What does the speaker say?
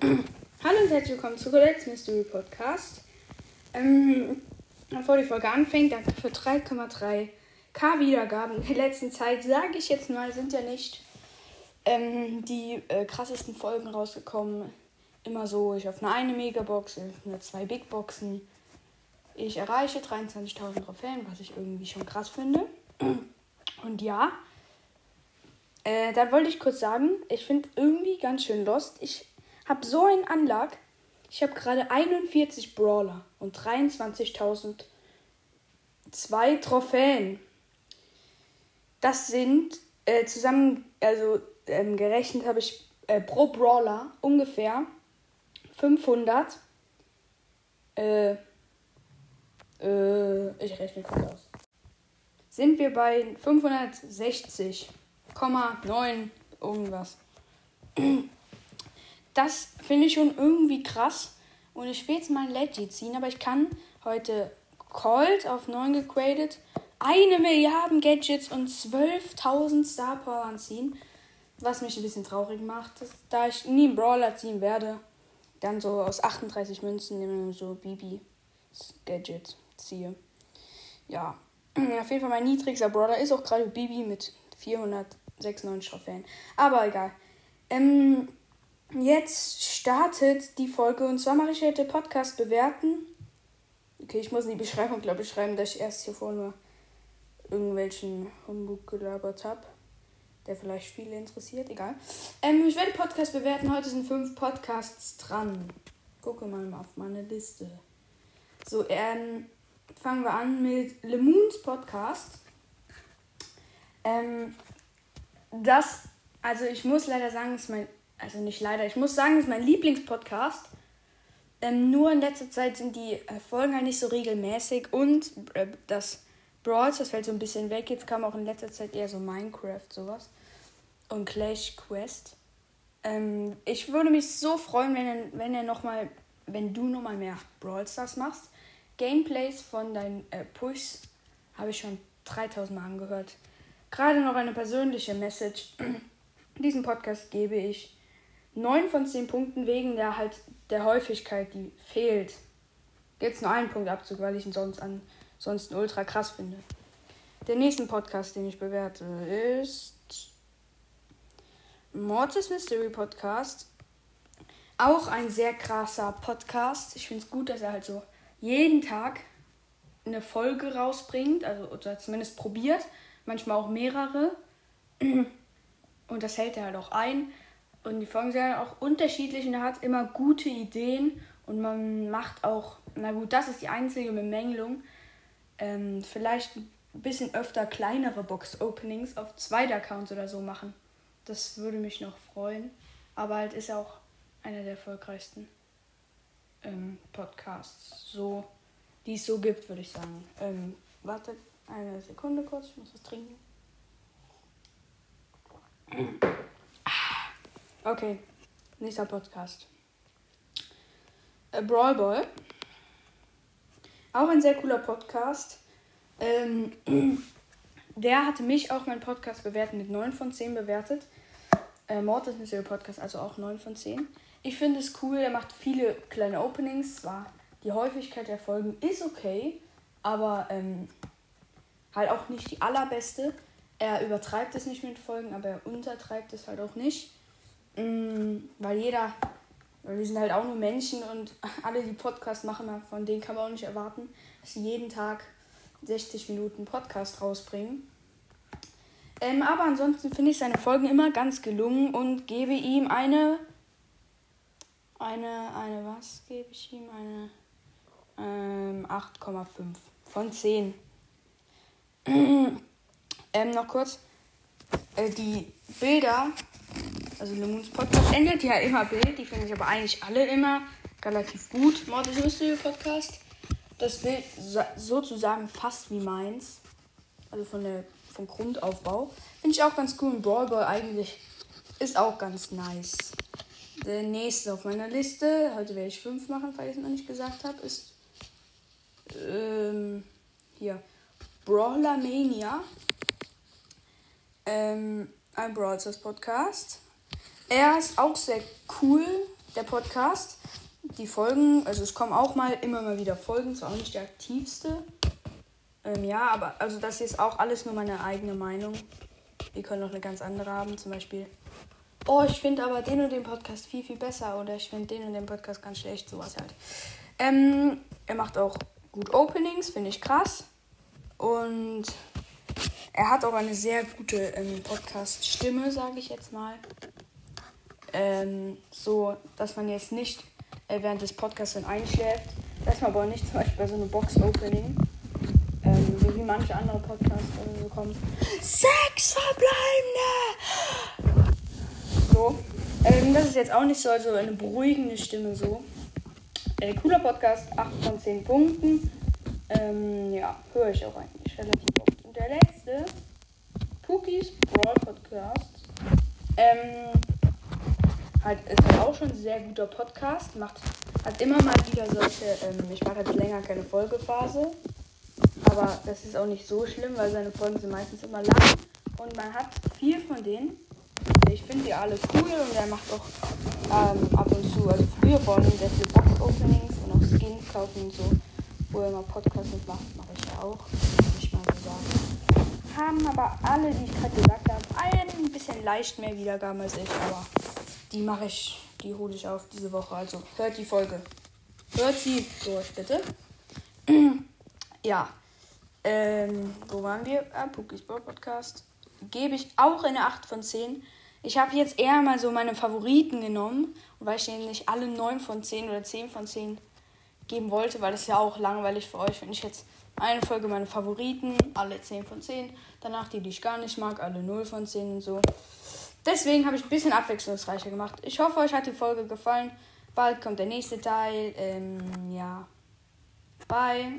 Hallo und herzlich willkommen zu Codex Mystery Podcast. Ähm, bevor die Folge anfängt, danke für 3,3k Wiedergaben. In der letzten Zeit, sage ich jetzt mal, sind ja nicht ähm, die äh, krassesten Folgen rausgekommen. Immer so, ich auf eine, Megabox, eine zwei Big Boxen. Ich erreiche 23.000 Trophäen, was ich irgendwie schon krass finde. Und ja, äh, da wollte ich kurz sagen, ich finde irgendwie ganz schön lost. Ich habe so einen Anlag. Ich habe gerade 41 Brawler und 23.000 zwei Trophäen. Das sind äh, zusammen, also ähm, gerechnet habe ich äh, pro Brawler ungefähr 500. Äh, äh, ich rechne kurz aus. Sind wir bei 560. 9 irgendwas. Das finde ich schon irgendwie krass. Und ich will jetzt mal ein Legit ziehen, aber ich kann heute Colt auf 9 gegradet, eine Milliarde Gadgets und 12.000 Star Power ziehen. Was mich ein bisschen traurig macht, dass, da ich nie einen Brawler ziehen werde, dann so aus 38 Münzen so Bibi Gadget ziehe. Ja, auf jeden Fall mein niedrigster Brawler ist auch gerade Bibi mit 400 96 Trophäen. Aber egal. Ähm, jetzt startet die Folge und zwar mache ich heute Podcast bewerten. Okay, ich muss in die Beschreibung, glaube ich, schreiben, dass ich erst hier vorne irgendwelchen Humbug gelabert habe, der vielleicht viele interessiert. Egal. Ähm, ich werde Podcast bewerten. Heute sind fünf Podcasts dran. Gucke mal auf meine Liste. So, ähm, fangen wir an mit Le Moons Podcast. Ähm, das, also ich muss leider sagen, ist mein, also nicht leider, ich muss sagen, ist mein Lieblingspodcast. Ähm, nur in letzter Zeit sind die äh, Folgen halt nicht so regelmäßig und äh, das Brawls, das fällt so ein bisschen weg. Jetzt kam auch in letzter Zeit eher so Minecraft, sowas. Und Clash Quest. Ähm, ich würde mich so freuen, wenn wenn er noch mal, wenn du nochmal mehr Brawl Stars machst. Gameplays von deinen äh, Pushs habe ich schon 3000 Mal angehört. Gerade noch eine persönliche Message. Diesen Podcast gebe ich 9 von 10 Punkten wegen der halt der Häufigkeit, die fehlt. Jetzt nur einen Punkt Abzug, weil ich ihn sonst ansonsten ultra krass finde. Der nächste Podcast, den ich bewerte, ist Mortis Mystery Podcast. Auch ein sehr krasser Podcast. Ich finde es gut, dass er halt so jeden Tag eine Folge rausbringt, also oder zumindest probiert manchmal auch mehrere. Und das hält er halt auch ein. Und die Folgen sind auch unterschiedlich und er hat immer gute Ideen und man macht auch, na gut, das ist die einzige Bemängelung, ähm, vielleicht ein bisschen öfter kleinere Box-Openings auf zweiter Accounts oder so machen. Das würde mich noch freuen. Aber halt ist er auch einer der erfolgreichsten ähm, Podcasts, so, die es so gibt, würde ich sagen. Ähm, wartet, eine Sekunde kurz, ich muss was trinken. Okay, nächster Podcast. A Brawl Ball. Auch ein sehr cooler Podcast. Ähm, der hatte mich auch mein Podcast bewertet mit 9 von 10 bewertet. Äh, Mord ist ein Podcast, also auch 9 von 10. Ich finde es cool, er macht viele kleine Openings. Zwar die Häufigkeit der Folgen ist okay, aber ähm, halt auch nicht die allerbeste. Er übertreibt es nicht mit Folgen, aber er untertreibt es halt auch nicht. Mhm, weil jeder, weil wir sind halt auch nur Menschen und alle, die Podcast machen, von denen kann man auch nicht erwarten, dass sie jeden Tag 60 Minuten Podcast rausbringen. Ähm, aber ansonsten finde ich seine Folgen immer ganz gelungen und gebe ihm eine. Eine, eine, was gebe ich ihm? Eine ähm, 8,5 von 10. ähm, noch kurz. Äh, die Bilder, also Lemons Podcast ändert ja immer Bild. Die finde ich aber eigentlich alle immer relativ gut. Mordes Mystery Podcast. Das Bild sozusagen fast wie meins. Also von der, vom Grundaufbau. Finde ich auch ganz cool. Und Brawl Ball eigentlich ist auch ganz nice. Der nächste auf meiner Liste, heute werde ich fünf machen, falls ich es noch nicht gesagt habe, ist ähm, hier Brawler Mania. Ähm, ein Brawl Podcast. Er ist auch sehr cool. der Podcast. Die Folgen, also es kommen auch mal immer mal wieder Folgen, zwar auch nicht der aktivste. Ähm, ja, aber also das hier ist auch alles nur meine eigene Meinung. Ihr könnt noch eine ganz andere haben, zum Beispiel. Oh, ich finde aber den und den Podcast viel, viel besser. Oder ich finde den und den Podcast ganz schlecht. Sowas halt. Ähm, er macht auch gut Openings, finde ich krass. Und er hat auch eine sehr gute ähm, Podcast-Stimme, sage ich jetzt mal. Ähm, so, dass man jetzt nicht äh, während des Podcasts dann einschläft. Das man aber nicht zum Beispiel bei so einem Box-Opening. Ähm, so wie manche andere Podcasts äh, so kommen. Sechs Verbleibende! So. Ähm, das ist jetzt auch nicht so, also eine beruhigende Stimme so. Äh, cooler Podcast, 8 von 10 Punkten. Ähm, ja, höre ich auch eigentlich relativ oft. Und der letzte, Cookies Brawl Podcast. Ähm, halt, ist halt auch schon ein sehr guter Podcast. Macht, hat immer mal wieder solche, ähm, ich mache jetzt länger keine Folgephase. Aber das ist auch nicht so schlimm, weil seine Folgen sind meistens immer lang. Und man hat vier von denen. Ich finde die alle cool und er macht auch ähm, ab und zu, also früher vor allem sehr viele Box-Openings und auch Skins kaufen und so, wo er immer Podcasts mitmacht, mache ich ja auch. Ich mal sagen. Haben aber alle, die ich gerade gesagt habe, ein bisschen leicht mehr Wiedergaben als ich, aber die mache ich, die hole ich auf diese Woche. Also hört die Folge. Hört sie durch, bitte. ja. Ähm, wo waren wir? Ah, Pookie Sport Podcast. Gebe ich auch eine 8 von 10. Ich habe jetzt eher mal so meine Favoriten genommen, weil ich denen nicht alle 9 von 10 oder 10 von 10 geben wollte, weil das ist ja auch langweilig für euch, wenn ich jetzt eine Folge meine Favoriten, alle 10 von 10, danach die, die ich gar nicht mag, alle 0 von 10 und so. Deswegen habe ich ein bisschen abwechslungsreicher gemacht. Ich hoffe, euch hat die Folge gefallen. Bald kommt der nächste Teil. Ähm, ja. Bye.